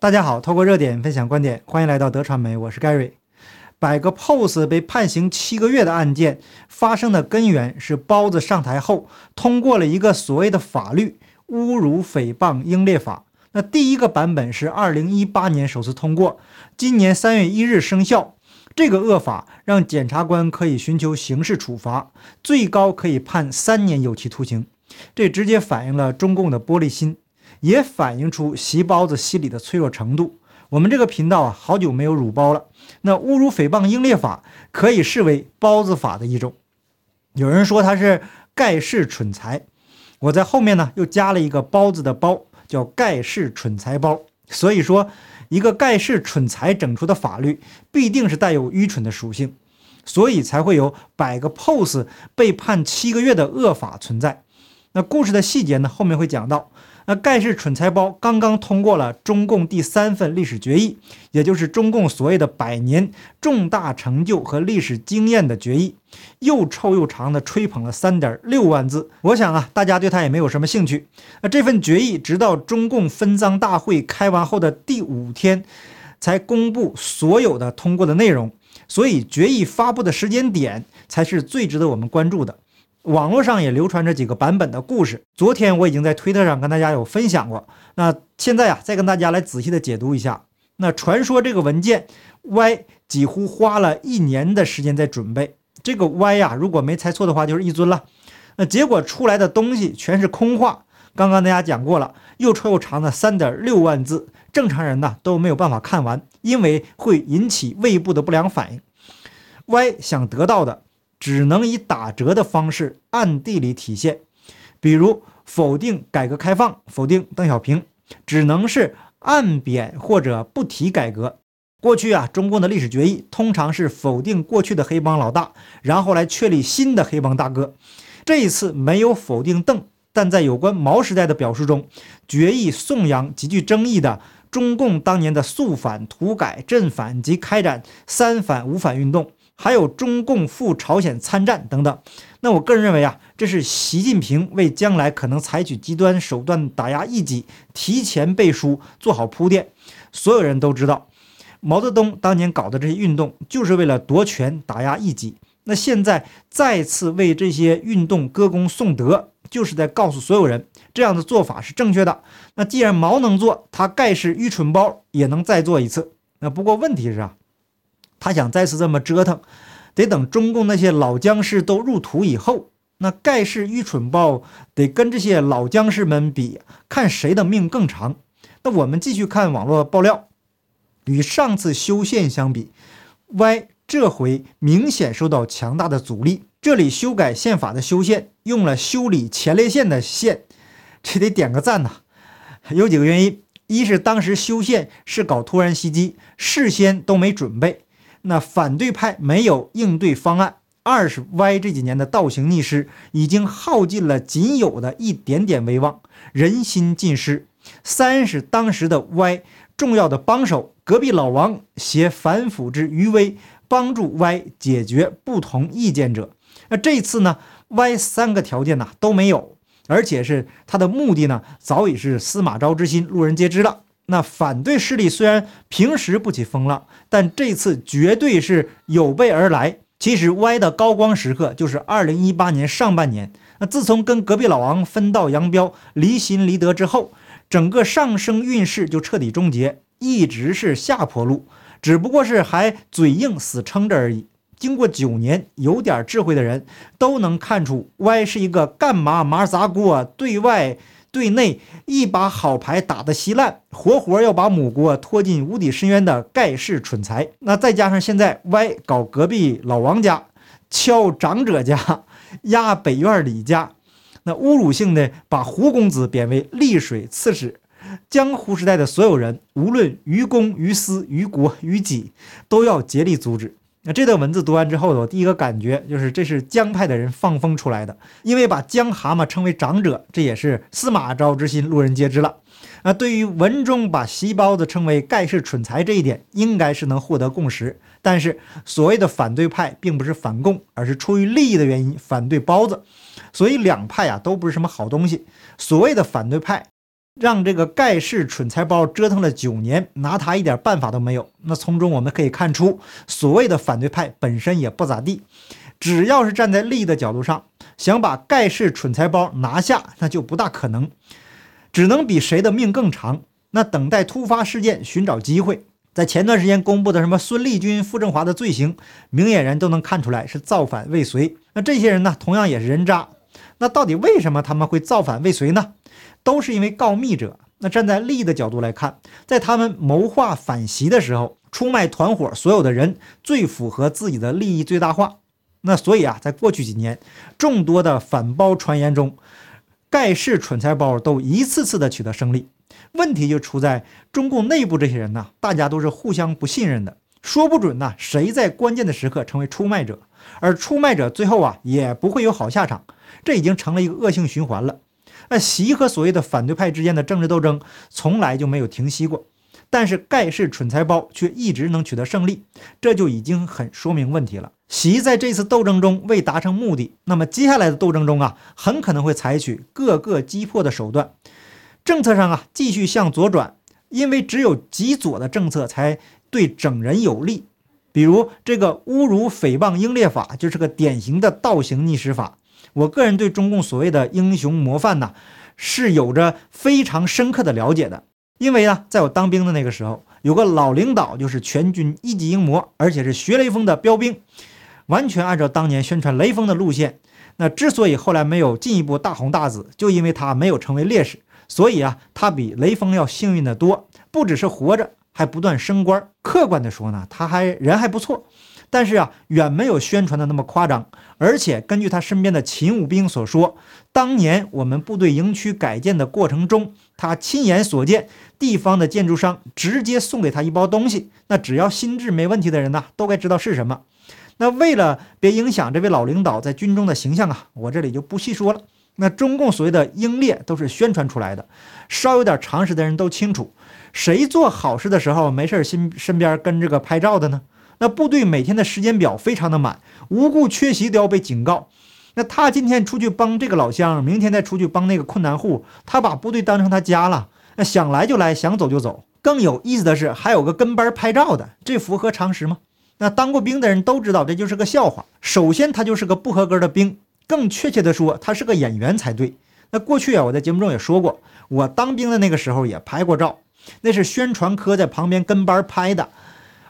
大家好，透过热点分享观点，欢迎来到德传媒，我是 Gary。摆个 pose 被判刑七个月的案件发生的根源是包子上台后通过了一个所谓的法律——侮辱诽谤英烈法。那第一个版本是二零一八年首次通过，今年三月一日生效。这个恶法让检察官可以寻求刑事处罚，最高可以判三年有期徒刑。这直接反映了中共的玻璃心。也反映出习包子心理的脆弱程度。我们这个频道啊，好久没有辱包了。那侮辱诽谤英烈法可以视为包子法的一种。有人说它是盖世蠢材，我在后面呢又加了一个包子的包，叫盖世蠢材包。所以说，一个盖世蠢材整出的法律，必定是带有愚蠢的属性，所以才会有摆个 pose 被判七个月的恶法存在。那故事的细节呢，后面会讲到。那盖世蠢材包刚刚通过了中共第三份历史决议，也就是中共所谓的百年重大成就和历史经验的决议，又臭又长的吹捧了三点六万字。我想啊，大家对他也没有什么兴趣。那这份决议直到中共分赃大会开完后的第五天，才公布所有的通过的内容，所以决议发布的时间点才是最值得我们关注的。网络上也流传着几个版本的故事，昨天我已经在推特上跟大家有分享过。那现在啊，再跟大家来仔细的解读一下。那传说这个文件，Y 几乎花了一年的时间在准备。这个 Y 呀，如果没猜错的话，就是一尊了。那结果出来的东西全是空话。刚刚大家讲过了，又臭又长的三点六万字，正常人呢都没有办法看完，因为会引起胃部的不良反应。Y 想得到的。只能以打折的方式暗地里体现，比如否定改革开放，否定邓小平，只能是暗贬或者不提改革。过去啊，中共的历史决议通常是否定过去的黑帮老大，然后来确立新的黑帮大哥。这一次没有否定邓，但在有关毛时代的表述中，决议颂扬极具争议的中共当年的肃反、土改、镇反及开展三反五反运动。还有中共赴朝鲜参战等等，那我个人认为啊，这是习近平为将来可能采取极端手段打压异己提前背书，做好铺垫。所有人都知道，毛泽东当年搞的这些运动就是为了夺权打压异己。那现在再次为这些运动歌功颂德，就是在告诉所有人，这样的做法是正确的。那既然毛能做，他盖世愚蠢包也能再做一次。那不过问题是啊。他想再次这么折腾，得等中共那些老僵尸都入土以后，那盖世愚蠢豹得跟这些老僵尸们比，看谁的命更长。那我们继续看网络爆料，与上次修宪相比，Y 这回明显受到强大的阻力。这里修改宪法的修宪用了修理前列腺的线，这得点个赞呐。有几个原因：一是当时修宪是搞突然袭击，事先都没准备。那反对派没有应对方案。二是 Y 这几年的倒行逆施，已经耗尽了仅有的一点点威望，人心尽失。三是当时的 Y 重要的帮手隔壁老王携反腐之余威，帮助 Y 解决不同意见者。那这次呢，Y 三个条件呢都没有，而且是他的目的呢早已是司马昭之心，路人皆知了。那反对势力虽然平时不起风浪，但这次绝对是有备而来。其实 Y 的高光时刻就是二零一八年上半年。那自从跟隔壁老王分道扬镳、离心离德之后，整个上升运势就彻底终结，一直是下坡路，只不过是还嘴硬死撑着而已。经过九年，有点智慧的人都能看出，Y 是一个干嘛麻砸锅对外。对内一把好牌打得稀烂，活活要把母国拖进无底深渊的盖世蠢材。那再加上现在歪搞隔壁老王家，敲长者家，压北院李家，那侮辱性的把胡公子贬为丽水刺史。江湖时代的所有人，无论于公于私于国于己，都要竭力阻止。那这段文字读完之后，我第一个感觉就是这是江派的人放风出来的，因为把江蛤蟆称为长者，这也是司马昭之心，路人皆知了。那对于文中把席包子称为盖世蠢材这一点，应该是能获得共识。但是所谓的反对派并不是反共，而是出于利益的原因反对包子，所以两派啊都不是什么好东西。所谓的反对派，让这个盖世蠢材包折腾了九年，拿他一点办法都没有。那从中我们可以看出，所谓的反对派本身也不咋地，只要是站在利益的角度上，想把盖世蠢材包拿下，那就不大可能，只能比谁的命更长。那等待突发事件，寻找机会。在前段时间公布的什么孙立军、傅政华的罪行，明眼人都能看出来是造反未遂。那这些人呢，同样也是人渣。那到底为什么他们会造反未遂呢？都是因为告密者。那站在利益的角度来看，在他们谋划反袭的时候，出卖团伙所有的人最符合自己的利益最大化。那所以啊，在过去几年众多的反包传言中，盖世蠢材包都一次次的取得胜利。问题就出在中共内部这些人呢，大家都是互相不信任的，说不准呢谁在关键的时刻成为出卖者，而出卖者最后啊也不会有好下场，这已经成了一个恶性循环了。那习和所谓的反对派之间的政治斗争从来就没有停息过，但是盖世蠢材包却一直能取得胜利，这就已经很说明问题了。习在这次斗争中未达成目的，那么接下来的斗争中啊，很可能会采取各个击破的手段。政策上啊，继续向左转，因为只有极左的政策才对整人有利。比如这个侮辱诽谤英烈法，就是个典型的倒行逆施法。我个人对中共所谓的英雄模范呢，是有着非常深刻的了解的。因为呢，在我当兵的那个时候，有个老领导就是全军一级英模，而且是学雷锋的标兵，完全按照当年宣传雷锋的路线。那之所以后来没有进一步大红大紫，就因为他没有成为烈士。所以啊，他比雷锋要幸运的多，不只是活着，还不断升官。客观的说呢，他还人还不错，但是啊，远没有宣传的那么夸张。而且根据他身边的勤务兵所说，当年我们部队营区改建的过程中，他亲眼所见，地方的建筑商直接送给他一包东西。那只要心智没问题的人呢，都该知道是什么。那为了别影响这位老领导在军中的形象啊，我这里就不细说了。那中共所谓的英烈都是宣传出来的，稍有点常识的人都清楚，谁做好事的时候没事心身边跟这个拍照的呢？那部队每天的时间表非常的满，无故缺席都要被警告。那他今天出去帮这个老乡，明天再出去帮那个困难户，他把部队当成他家了，那想来就来，想走就走。更有意思的是，还有个跟班拍照的，这符合常识吗？那当过兵的人都知道，这就是个笑话。首先，他就是个不合格的兵。更确切的说，他是个演员才对。那过去啊，我在节目中也说过，我当兵的那个时候也拍过照，那是宣传科在旁边跟班拍的，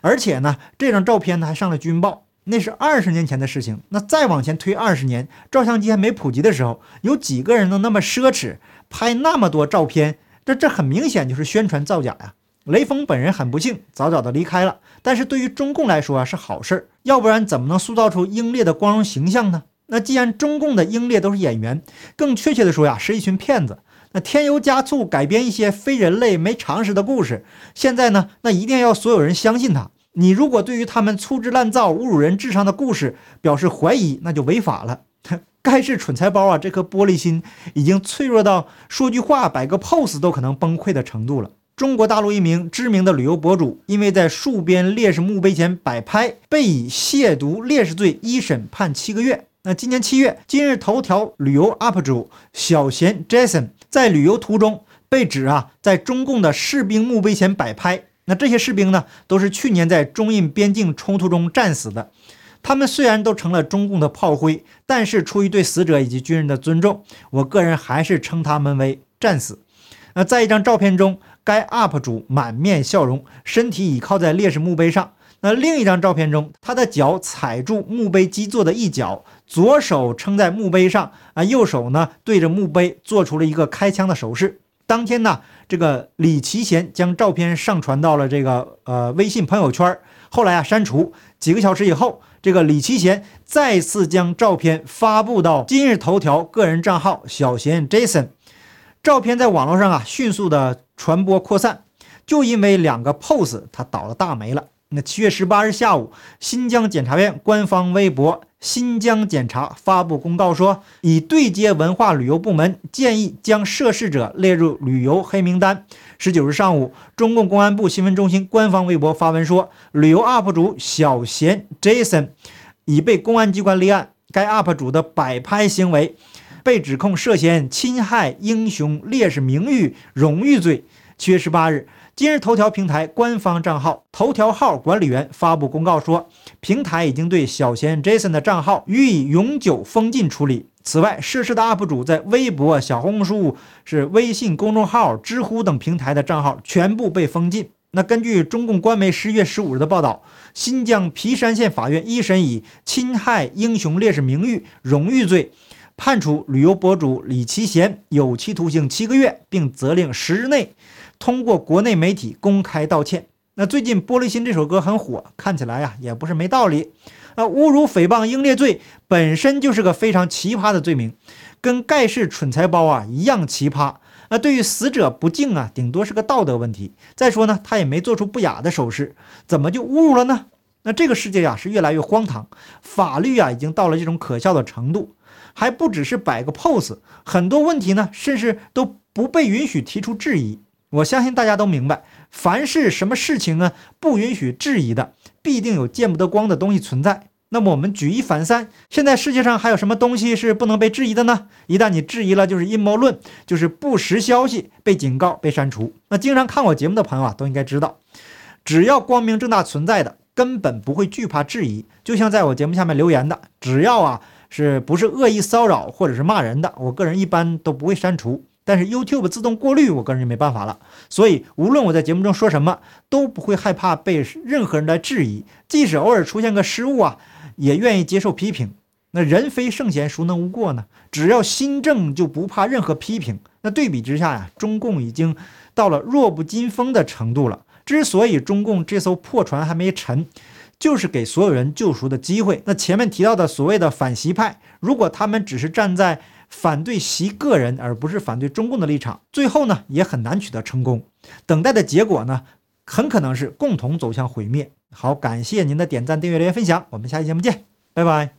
而且呢，这张照片呢还上了军报。那是二十年前的事情。那再往前推二十年，照相机还没普及的时候，有几个人能那么奢侈拍那么多照片？这这很明显就是宣传造假呀。雷锋本人很不幸，早早的离开了。但是对于中共来说啊，是好事儿，要不然怎么能塑造出英烈的光荣形象呢？那既然中共的英烈都是演员，更确切的说呀，是一群骗子。那添油加醋改编一些非人类没常识的故事，现在呢，那一定要所有人相信他。你如果对于他们粗制滥造、侮辱人智商的故事表示怀疑，那就违法了。该是蠢材包啊，这颗玻璃心已经脆弱到说句话、摆个 pose 都可能崩溃的程度了。中国大陆一名知名的旅游博主，因为在戍边烈士墓碑前摆拍，被以亵渎烈士罪一审判七个月。那今年七月，今日头条旅游 UP 主小贤 Jason 在旅游途中被指啊，在中共的士兵墓碑前摆拍。那这些士兵呢，都是去年在中印边境冲突中战死的。他们虽然都成了中共的炮灰，但是出于对死者以及军人的尊重，我个人还是称他们为战死。那在一张照片中，该 UP 主满面笑容，身体倚靠在烈士墓碑上。那另一张照片中，他的脚踩住墓碑基座的一角，左手撑在墓碑上，啊，右手呢对着墓碑做出了一个开枪的手势。当天呢，这个李奇贤将照片上传到了这个呃微信朋友圈，后来啊删除。几个小时以后，这个李奇贤再次将照片发布到今日头条个人账号小贤 Jason，照片在网络上啊迅速的传播扩散，就因为两个 pose，他倒了大霉了。那七月十八日下午，新疆检察院官方微博“新疆检察”发布公告说，已对接文化旅游部门，建议将涉事者列入旅游黑名单。十九日上午，中共公安部新闻中心官方微博发文说，旅游 UP 主小贤 Jason 已被公安机关立案。该 UP 主的摆拍行为被指控涉嫌侵害英雄烈士名誉、荣誉罪。七月十八日，今日头条平台官方账号头条号管理员发布公告说，平台已经对小贤 Jason 的账号予以永久封禁处理。此外，涉事的 UP 主在微博、小红书、是微信公众号、知乎等平台的账号全部被封禁。那根据中共官媒十月十五日的报道，新疆皮山县法院一审以侵害英雄烈士名誉、荣誉罪，判处旅游博主李奇贤有期徒刑七个月，并责令十日内通过国内媒体公开道歉。那最近《玻璃心》这首歌很火，看起来呀也不是没道理。那侮辱、诽谤、英烈罪本身就是个非常奇葩的罪名，跟盖世蠢材包啊一样奇葩。那对于死者不敬啊，顶多是个道德问题。再说呢，他也没做出不雅的手势，怎么就侮辱了呢？那这个世界呀是越来越荒唐，法律啊已经到了这种可笑的程度，还不只是摆个 pose，很多问题呢，甚至都不被允许提出质疑。我相信大家都明白，凡是什么事情呢，不允许质疑的，必定有见不得光的东西存在。那么我们举一反三，现在世界上还有什么东西是不能被质疑的呢？一旦你质疑了，就是阴谋论，就是不实消息，被警告、被删除。那经常看我节目的朋友啊，都应该知道，只要光明正大存在的，根本不会惧怕质疑。就像在我节目下面留言的，只要啊是不是恶意骚扰或者是骂人的，我个人一般都不会删除。但是 YouTube 自动过滤，我个人就没办法了。所以无论我在节目中说什么，都不会害怕被任何人来质疑，即使偶尔出现个失误啊。也愿意接受批评，那人非圣贤，孰能无过呢？只要心正，就不怕任何批评。那对比之下呀，中共已经到了弱不禁风的程度了。之所以中共这艘破船还没沉，就是给所有人救赎的机会。那前面提到的所谓的反习派，如果他们只是站在反对习个人，而不是反对中共的立场，最后呢，也很难取得成功。等待的结果呢，很可能是共同走向毁灭。好，感谢您的点赞、订阅、留言、分享，我们下期节目见，拜拜。